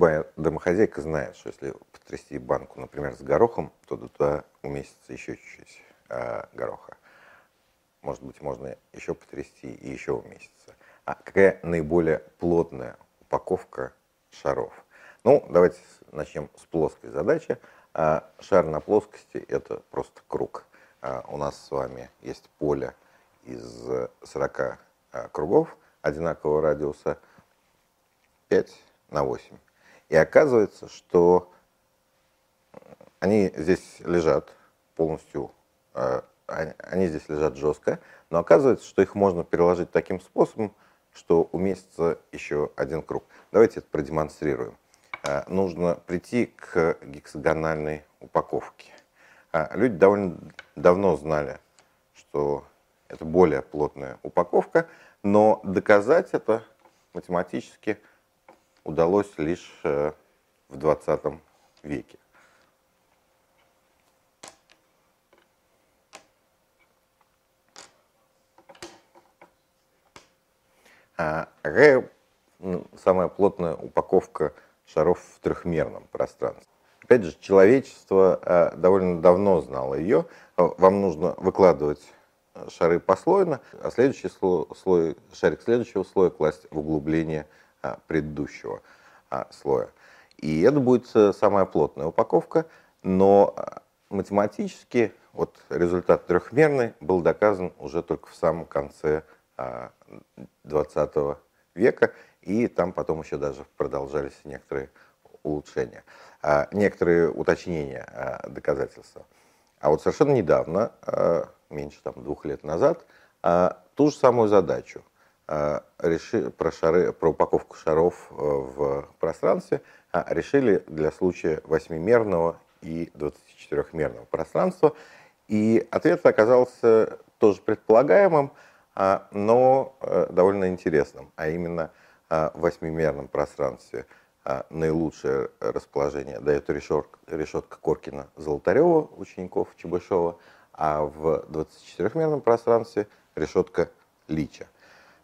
любая домохозяйка знает, что если потрясти банку, например, с горохом, то туда уместится еще чуть-чуть э, гороха. Может быть, можно еще потрясти и еще уместится. А какая наиболее плотная упаковка шаров? Ну, давайте начнем с плоской задачи. А, шар на плоскости – это просто круг. А, у нас с вами есть поле из 40 а, кругов одинакового радиуса 5 на 8. И оказывается, что они здесь лежат полностью, они здесь лежат жестко, но оказывается, что их можно переложить таким способом, что уместится еще один круг. Давайте это продемонстрируем. Нужно прийти к гексагональной упаковке. Люди довольно давно знали, что это более плотная упаковка, но доказать это математически удалось лишь э, в 20 веке. А какая самая плотная упаковка шаров в трехмерном пространстве? Опять же, человечество э, довольно давно знало ее. Вам нужно выкладывать шары послойно, а следующий слой, шарик следующего слоя класть в углубление предыдущего а, слоя. И это будет э, самая плотная упаковка, но а, математически вот результат трехмерный был доказан уже только в самом конце 20 века, и там потом еще даже продолжались некоторые улучшения, некоторые уточнения доказательства. А вот совершенно недавно меньше там, двух лет назад, а, ту же самую задачу а, реши, про, шары, про упаковку шаров э, в пространстве а, решили для случая восьмимерного и 24-мерного пространства. И ответ оказался тоже предполагаемым, но э, довольно интересным, а именно в восьмимерном пространстве наилучшее расположение дает решетка, решетка Коркина-Золотарева, учеников Чебышева, а в 24-мерном пространстве решетка Лича.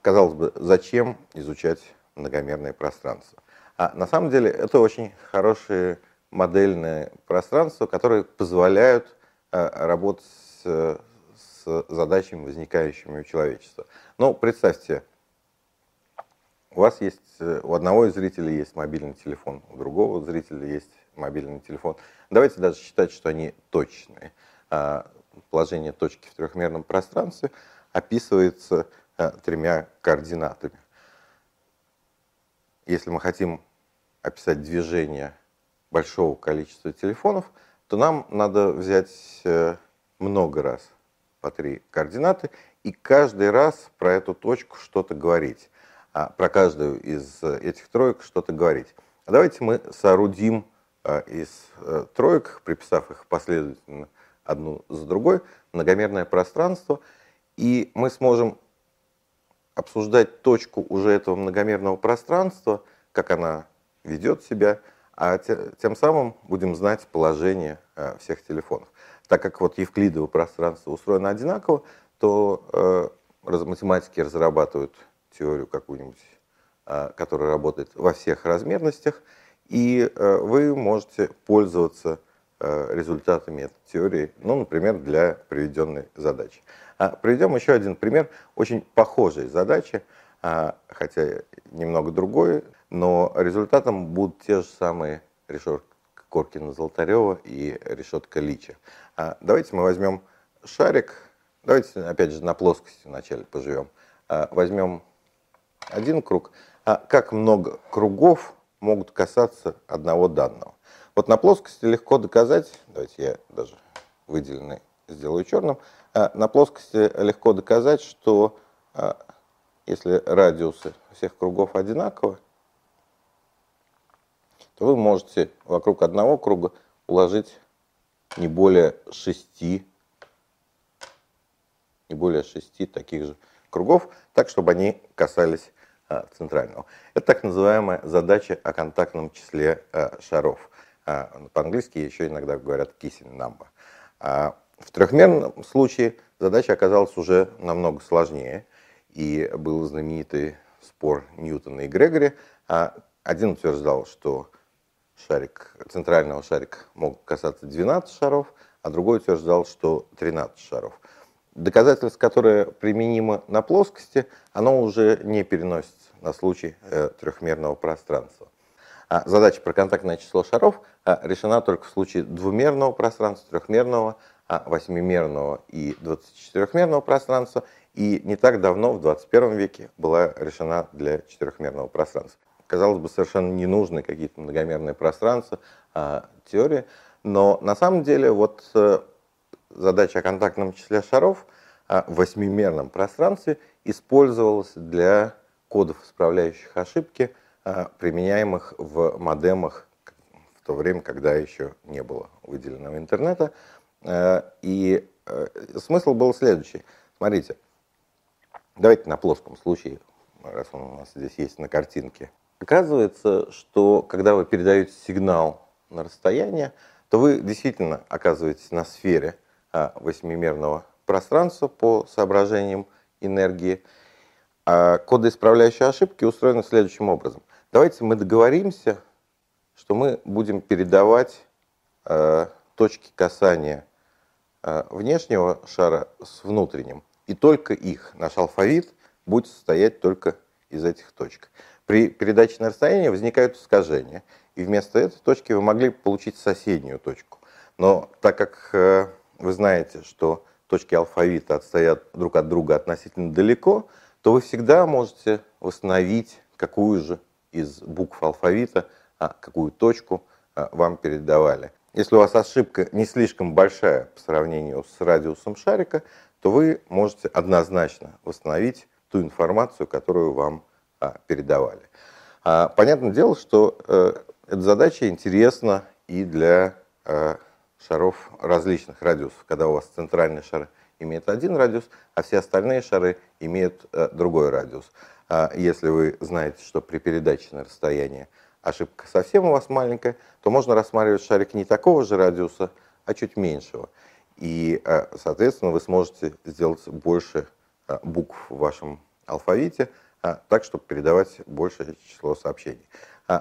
Казалось бы, зачем изучать многомерное пространство? А на самом деле это очень хорошие модельные пространства, которые позволяют э, работать с, задачами, возникающими у человечества. Ну, представьте, у вас есть, у одного из зрителей есть мобильный телефон, у другого зрителя есть мобильный телефон. Давайте даже считать, что они точные. А, положение точки в трехмерном пространстве описывается э, тремя координатами. Если мы хотим описать движение большого количества телефонов, то нам надо взять э, много раз по три координаты и каждый раз про эту точку что-то говорить, а про каждую из этих троек что-то говорить. А давайте мы соорудим э, из троек, приписав их последовательно одну за другой, многомерное пространство, и мы сможем обсуждать точку уже этого многомерного пространства, как она ведет себя, а тем самым будем знать положение э, всех телефонов. Так как вот евклидово пространство устроено одинаково, то э, математики разрабатывают теорию какую-нибудь, э, которая работает во всех размерностях, и вы можете пользоваться результатами этой теории, ну, например, для приведенной задачи. А приведем еще один пример очень похожей задачи, а, хотя немного другой, но результатом будут те же самые решетка Коркина-Золотарева и решетка Лича. А, давайте мы возьмем шарик, давайте опять же на плоскости вначале поживем. А, возьмем один круг. Как много кругов могут касаться одного данного? Вот на плоскости легко доказать, давайте я даже выделенный сделаю черным, а на плоскости легко доказать, что а, если радиусы всех кругов одинаковы, то вы можете вокруг одного круга уложить не более шести, не более шести таких же кругов, так, чтобы они касались а, центрального. Это так называемая задача о контактном числе шаров. А, по-английски еще иногда говорят kissing number. А в трехмерном случае задача оказалась уже намного сложнее, и был знаменитый спор Ньютона и Грегори. А один утверждал, что шарик, центрального шарика мог касаться 12 шаров, а другой утверждал, что 13 шаров. Доказательство, которое применимо на плоскости, оно уже не переносится на случай э, трехмерного пространства. А задача про контактное число шаров а, решена только в случае двумерного пространства, трехмерного, а, восьмимерного и 24-мерного пространства. И не так давно, в 21 веке, была решена для четырехмерного пространства. Казалось бы, совершенно ненужные какие-то многомерные пространства, теории. Но на самом деле вот э, задача о контактном числе шаров в восьмимерном пространстве использовалась для кодов, исправляющих ошибки – применяемых в модемах в то время, когда еще не было выделенного интернета. Э, и э, смысл был следующий. Смотрите, давайте на плоском случае, раз он у нас здесь есть на картинке. Оказывается, что когда вы передаете сигнал на расстояние, то вы действительно оказываетесь на сфере а, восьмимерного пространства по соображениям энергии. А коды, исправляющие ошибки, устроены следующим образом. Давайте мы договоримся, что мы будем передавать э, точки касания э, внешнего шара с внутренним. И только их. Наш алфавит будет состоять только из этих точек. При передаче на расстояние возникают искажения. И вместо этой точки вы могли получить соседнюю точку. Но так как э, вы знаете, что точки алфавита отстоят друг от друга относительно далеко, то вы всегда можете восстановить какую же из букв алфавита, а какую точку а, вам передавали. Если у вас ошибка не слишком большая по сравнению с радиусом шарика, то вы можете однозначно восстановить ту информацию, которую вам а, передавали. Понятное дело, что э, эта задача интересна и для э, шаров различных радиусов, когда у вас центральный шар имеет один радиус, а все остальные шары имеют э, другой радиус. А если вы знаете, что при передаче на расстояние ошибка совсем у вас маленькая, то можно рассматривать шарик не такого же радиуса, а чуть меньшего. И, э, соответственно, вы сможете сделать больше э, букв в вашем алфавите, так, чтобы передавать большее число сообщений.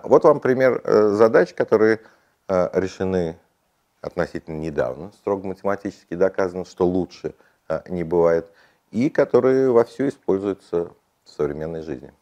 Вот вам пример задач, которые решены относительно недавно, строго математически доказано, что лучше не бывает, и которые вовсю используются современной жизни.